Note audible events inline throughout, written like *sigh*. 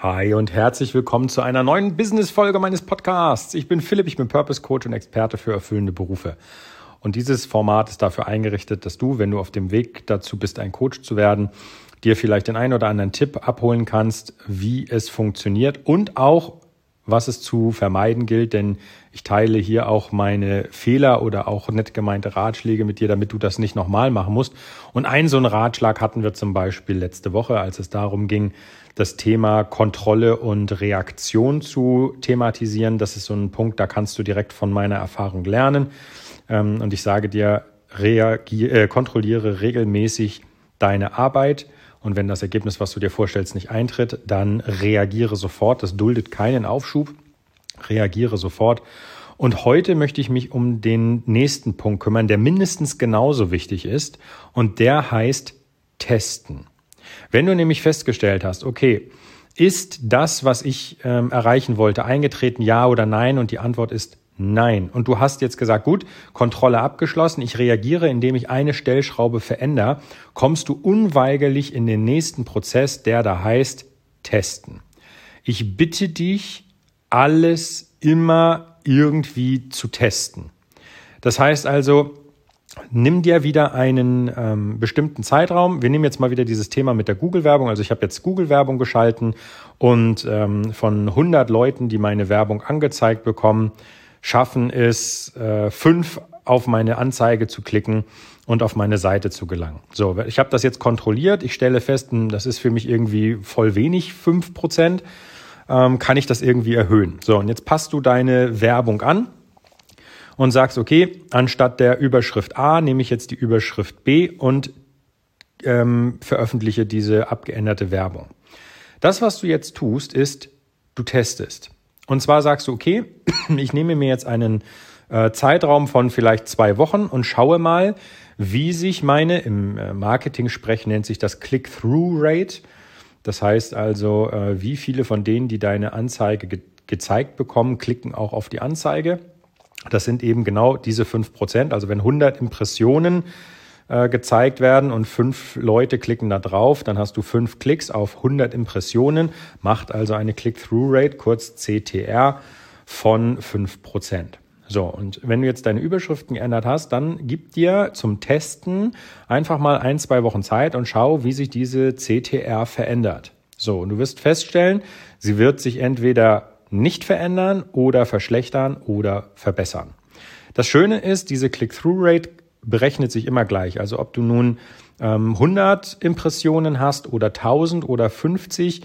Hi und herzlich willkommen zu einer neuen Business-Folge meines Podcasts. Ich bin Philipp, ich bin Purpose Coach und Experte für erfüllende Berufe. Und dieses Format ist dafür eingerichtet, dass du, wenn du auf dem Weg dazu bist, ein Coach zu werden, dir vielleicht den einen oder anderen Tipp abholen kannst, wie es funktioniert und auch, was es zu vermeiden gilt, denn ich teile hier auch meine Fehler oder auch nett gemeinte Ratschläge mit dir, damit du das nicht nochmal machen musst. Und einen so einen Ratschlag hatten wir zum Beispiel letzte Woche, als es darum ging, das Thema Kontrolle und Reaktion zu thematisieren. Das ist so ein Punkt, da kannst du direkt von meiner Erfahrung lernen. Ähm, und ich sage dir, reagier, äh, kontrolliere regelmäßig deine Arbeit. Und wenn das Ergebnis, was du dir vorstellst, nicht eintritt, dann reagiere sofort. Das duldet keinen Aufschub. Reagiere sofort. Und heute möchte ich mich um den nächsten Punkt kümmern, der mindestens genauso wichtig ist. Und der heißt testen. Wenn du nämlich festgestellt hast, okay, ist das, was ich ähm, erreichen wollte, eingetreten, ja oder nein? Und die Antwort ist nein. Und du hast jetzt gesagt, gut, Kontrolle abgeschlossen, ich reagiere, indem ich eine Stellschraube verändere, kommst du unweigerlich in den nächsten Prozess, der da heißt testen. Ich bitte dich, alles immer irgendwie zu testen. Das heißt also, nimm dir wieder einen ähm, bestimmten Zeitraum. Wir nehmen jetzt mal wieder dieses Thema mit der Google-Werbung. Also ich habe jetzt Google-Werbung geschalten und ähm, von 100 Leuten, die meine Werbung angezeigt bekommen, schaffen es, äh, fünf auf meine Anzeige zu klicken und auf meine Seite zu gelangen. So, ich habe das jetzt kontrolliert. Ich stelle fest, hm, das ist für mich irgendwie voll wenig, fünf Prozent. Ähm, kann ich das irgendwie erhöhen? So, und jetzt passt du deine Werbung an und sagst, okay, anstatt der Überschrift A nehme ich jetzt die Überschrift B und ähm, veröffentliche diese abgeänderte Werbung. Das, was du jetzt tust, ist, du testest. Und zwar sagst du, okay, *clears throat* ich nehme mir jetzt einen äh, Zeitraum von vielleicht zwei Wochen und schaue mal, wie sich meine, im äh, Marketing-Sprech nennt sich das Click-Through-Rate. Das heißt also, äh, wie viele von denen, die deine Anzeige ge gezeigt bekommen, klicken auch auf die Anzeige. Das sind eben genau diese fünf Prozent. Also wenn 100 Impressionen äh, gezeigt werden und fünf Leute klicken da drauf, dann hast du fünf Klicks auf 100 Impressionen, macht also eine Click-Through-Rate, kurz CTR, von fünf Prozent. So, und wenn du jetzt deine Überschriften geändert hast, dann gib dir zum Testen einfach mal ein, zwei Wochen Zeit und schau, wie sich diese CTR verändert. So, und du wirst feststellen, sie wird sich entweder nicht verändern oder verschlechtern oder verbessern. Das Schöne ist, diese Click-Through-Rate berechnet sich immer gleich. Also ob du nun ähm, 100 Impressionen hast oder 1000 oder 50,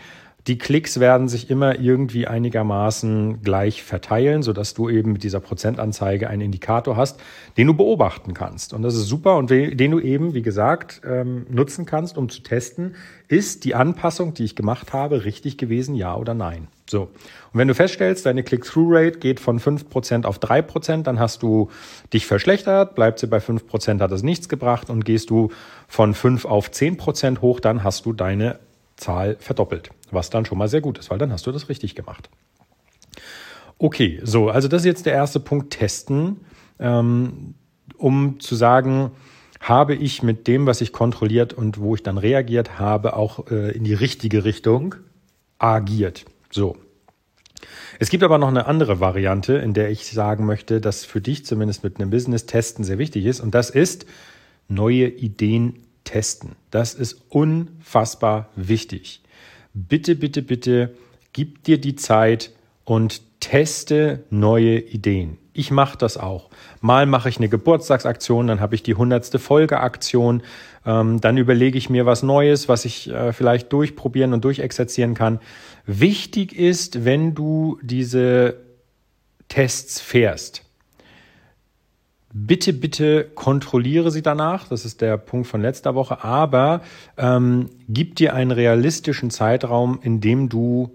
die Klicks werden sich immer irgendwie einigermaßen gleich verteilen, sodass du eben mit dieser Prozentanzeige einen Indikator hast, den du beobachten kannst. Und das ist super und den du eben, wie gesagt, ähm, nutzen kannst, um zu testen, ist die Anpassung, die ich gemacht habe, richtig gewesen, ja oder nein. So. Und wenn du feststellst, deine Click-Through-Rate geht von 5% auf 3%, dann hast du dich verschlechtert, bleibt sie bei 5%, hat das nichts gebracht und gehst du von 5 auf 10% hoch, dann hast du deine Zahl verdoppelt, was dann schon mal sehr gut ist, weil dann hast du das richtig gemacht. Okay, so, also das ist jetzt der erste Punkt, testen, ähm, um zu sagen, habe ich mit dem, was ich kontrolliert und wo ich dann reagiert habe, auch äh, in die richtige Richtung agiert. So. Es gibt aber noch eine andere Variante, in der ich sagen möchte, dass für dich zumindest mit einem Business testen sehr wichtig ist und das ist neue Ideen testen. Das ist unfassbar wichtig. Bitte, bitte, bitte, gib dir die Zeit und teste neue Ideen. Ich mache das auch. Mal mache ich eine Geburtstagsaktion, dann habe ich die hundertste Folgeaktion, ähm, dann überlege ich mir was Neues, was ich äh, vielleicht durchprobieren und durchexerzieren kann. Wichtig ist, wenn du diese Tests fährst, Bitte, bitte kontrolliere sie danach. Das ist der Punkt von letzter Woche. Aber ähm, gib dir einen realistischen Zeitraum, in dem du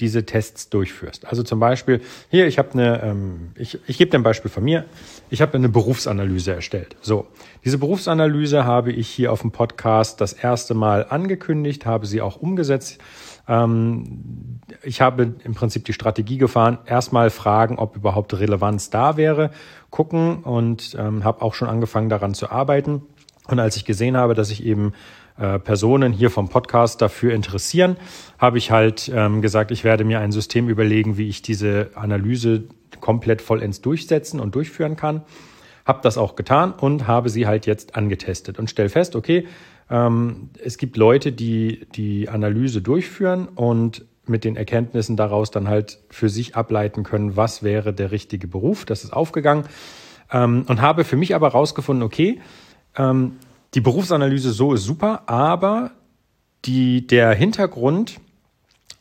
diese Tests durchführst. Also zum Beispiel, hier, ich habe eine, ähm, ich, ich gebe dir ein Beispiel von mir. Ich habe eine Berufsanalyse erstellt. So, diese Berufsanalyse habe ich hier auf dem Podcast das erste Mal angekündigt, habe sie auch umgesetzt. Ähm, ich habe im Prinzip die Strategie gefahren, erstmal fragen, ob überhaupt Relevanz da wäre, gucken und ähm, habe auch schon angefangen daran zu arbeiten. Und als ich gesehen habe, dass ich eben äh, Personen hier vom Podcast dafür interessieren, habe ich halt ähm, gesagt, ich werde mir ein System überlegen, wie ich diese Analyse komplett vollends durchsetzen und durchführen kann. Habe das auch getan und habe sie halt jetzt angetestet und stelle fest, okay, ähm, es gibt Leute, die die Analyse durchführen und mit den Erkenntnissen daraus dann halt für sich ableiten können, was wäre der richtige Beruf. Das ist aufgegangen ähm, und habe für mich aber herausgefunden, okay, ähm, die Berufsanalyse so ist super, aber die, der Hintergrund,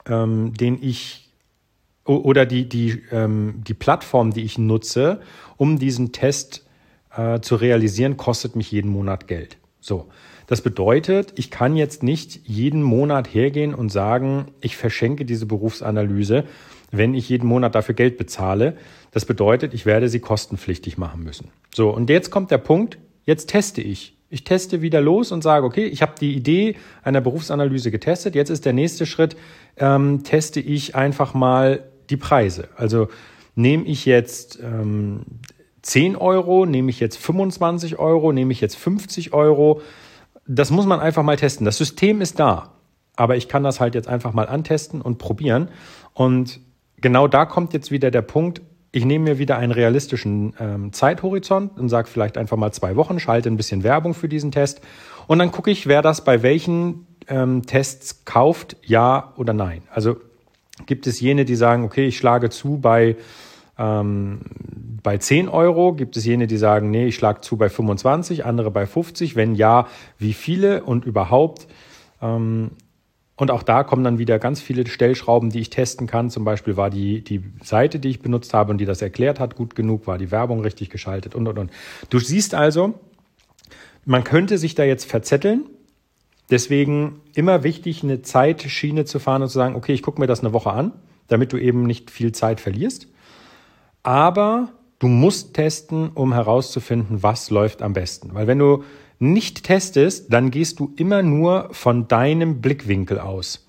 ähm, den ich oder die, die, ähm, die Plattform, die ich nutze, um diesen Test äh, zu realisieren, kostet mich jeden Monat Geld. So. Das bedeutet, ich kann jetzt nicht jeden Monat hergehen und sagen, ich verschenke diese Berufsanalyse, wenn ich jeden Monat dafür Geld bezahle. Das bedeutet, ich werde sie kostenpflichtig machen müssen. So, und jetzt kommt der Punkt, jetzt teste ich. Ich teste wieder los und sage, okay, ich habe die Idee einer Berufsanalyse getestet. Jetzt ist der nächste Schritt, ähm, teste ich einfach mal die Preise. Also nehme ich jetzt ähm, 10 Euro, nehme ich jetzt 25 Euro, nehme ich jetzt 50 Euro. Das muss man einfach mal testen. Das System ist da, aber ich kann das halt jetzt einfach mal antesten und probieren. Und genau da kommt jetzt wieder der Punkt, ich nehme mir wieder einen realistischen ähm, Zeithorizont und sage vielleicht einfach mal zwei Wochen, schalte ein bisschen Werbung für diesen Test und dann gucke ich, wer das bei welchen ähm, Tests kauft, ja oder nein. Also gibt es jene, die sagen, okay, ich schlage zu bei, ähm, bei 10 Euro, gibt es jene, die sagen, nee, ich schlage zu bei 25, andere bei 50, wenn ja, wie viele und überhaupt. Ähm, und auch da kommen dann wieder ganz viele Stellschrauben, die ich testen kann. Zum Beispiel war die, die Seite, die ich benutzt habe und die das erklärt hat, gut genug, war die Werbung richtig geschaltet und, und, und. Du siehst also, man könnte sich da jetzt verzetteln. Deswegen immer wichtig, eine Zeitschiene zu fahren und zu sagen, okay, ich gucke mir das eine Woche an, damit du eben nicht viel Zeit verlierst. Aber du musst testen, um herauszufinden, was läuft am besten. Weil wenn du nicht testest, dann gehst du immer nur von deinem Blickwinkel aus.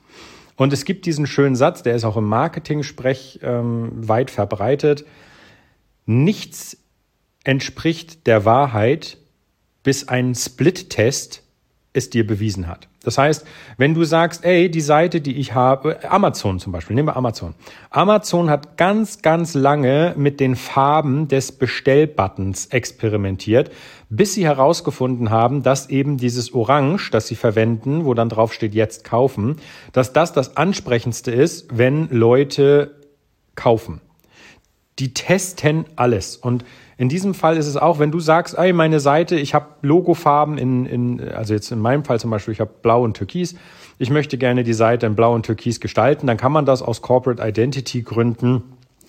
Und es gibt diesen schönen Satz, der ist auch im Marketing-Sprech ähm, weit verbreitet. Nichts entspricht der Wahrheit, bis ein Split-Test es dir bewiesen hat. Das heißt, wenn du sagst, ey, die Seite, die ich habe, Amazon zum Beispiel, nehmen wir Amazon. Amazon hat ganz, ganz lange mit den Farben des Bestellbuttons experimentiert, bis sie herausgefunden haben, dass eben dieses Orange, das sie verwenden, wo dann drauf steht, jetzt kaufen, dass das das ansprechendste ist, wenn Leute kaufen. Die testen alles und in diesem Fall ist es auch, wenn du sagst, ey, meine Seite, ich habe Logofarben in, in, also jetzt in meinem Fall zum Beispiel, ich habe Blau und Türkis. Ich möchte gerne die Seite in Blau und Türkis gestalten, dann kann man das aus Corporate Identity Gründen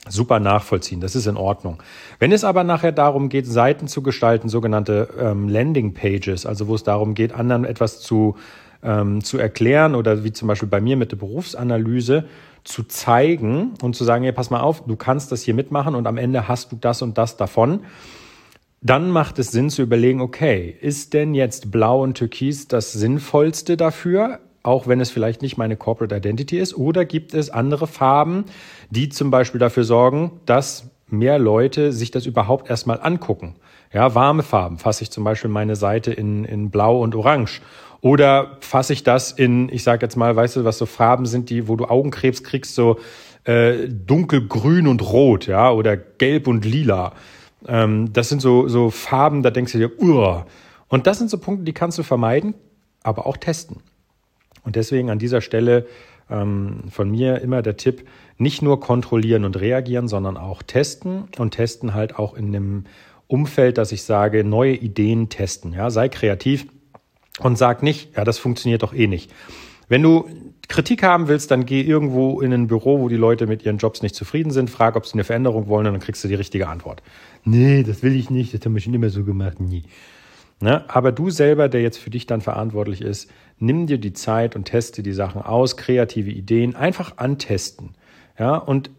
super nachvollziehen. Das ist in Ordnung. Wenn es aber nachher darum geht, Seiten zu gestalten, sogenannte ähm, Landing Pages, also wo es darum geht, anderen etwas zu, ähm, zu erklären oder wie zum Beispiel bei mir mit der Berufsanalyse, zu zeigen und zu sagen, hey, pass mal auf, du kannst das hier mitmachen und am Ende hast du das und das davon. Dann macht es Sinn zu überlegen, okay, ist denn jetzt Blau und Türkis das Sinnvollste dafür, auch wenn es vielleicht nicht meine Corporate Identity ist? Oder gibt es andere Farben, die zum Beispiel dafür sorgen, dass mehr Leute sich das überhaupt erstmal angucken? Ja, warme Farben fasse ich zum Beispiel meine Seite in, in Blau und Orange oder fasse ich das in, ich sage jetzt mal, weißt du, was so Farben sind, die, wo du Augenkrebs kriegst, so äh, dunkelgrün und rot, ja, oder gelb und lila. Ähm, das sind so, so Farben, da denkst du dir, Uah. Und das sind so Punkte, die kannst du vermeiden, aber auch testen. Und deswegen an dieser Stelle ähm, von mir immer der Tipp, nicht nur kontrollieren und reagieren, sondern auch testen und testen halt auch in einem Umfeld, dass ich sage, neue Ideen testen. Ja, sei kreativ und sag nicht, ja, das funktioniert doch eh nicht. Wenn du Kritik haben willst, dann geh irgendwo in ein Büro, wo die Leute mit ihren Jobs nicht zufrieden sind, frag, ob sie eine Veränderung wollen und dann kriegst du die richtige Antwort. Nee, das will ich nicht, das haben wir schon immer so gemacht, nie. Ne? Aber du selber, der jetzt für dich dann verantwortlich ist, nimm dir die Zeit und teste die Sachen aus, kreative Ideen, einfach antesten. Ja, und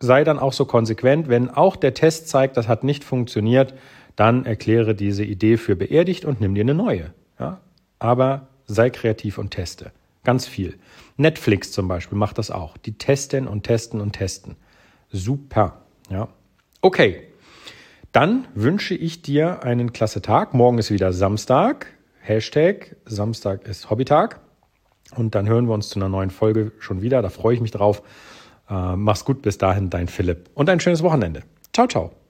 sei dann auch so konsequent, wenn auch der Test zeigt, das hat nicht funktioniert, dann erkläre diese Idee für beerdigt und nimm dir eine neue. Ja? aber sei kreativ und teste. Ganz viel. Netflix zum Beispiel macht das auch. Die testen und testen und testen. Super. Ja. Okay. Dann wünsche ich dir einen klasse Tag. Morgen ist wieder Samstag. Hashtag Samstag ist Hobbytag. Und dann hören wir uns zu einer neuen Folge schon wieder. Da freue ich mich drauf. Äh, mach's gut, bis dahin, dein Philipp. Und ein schönes Wochenende. Ciao, ciao.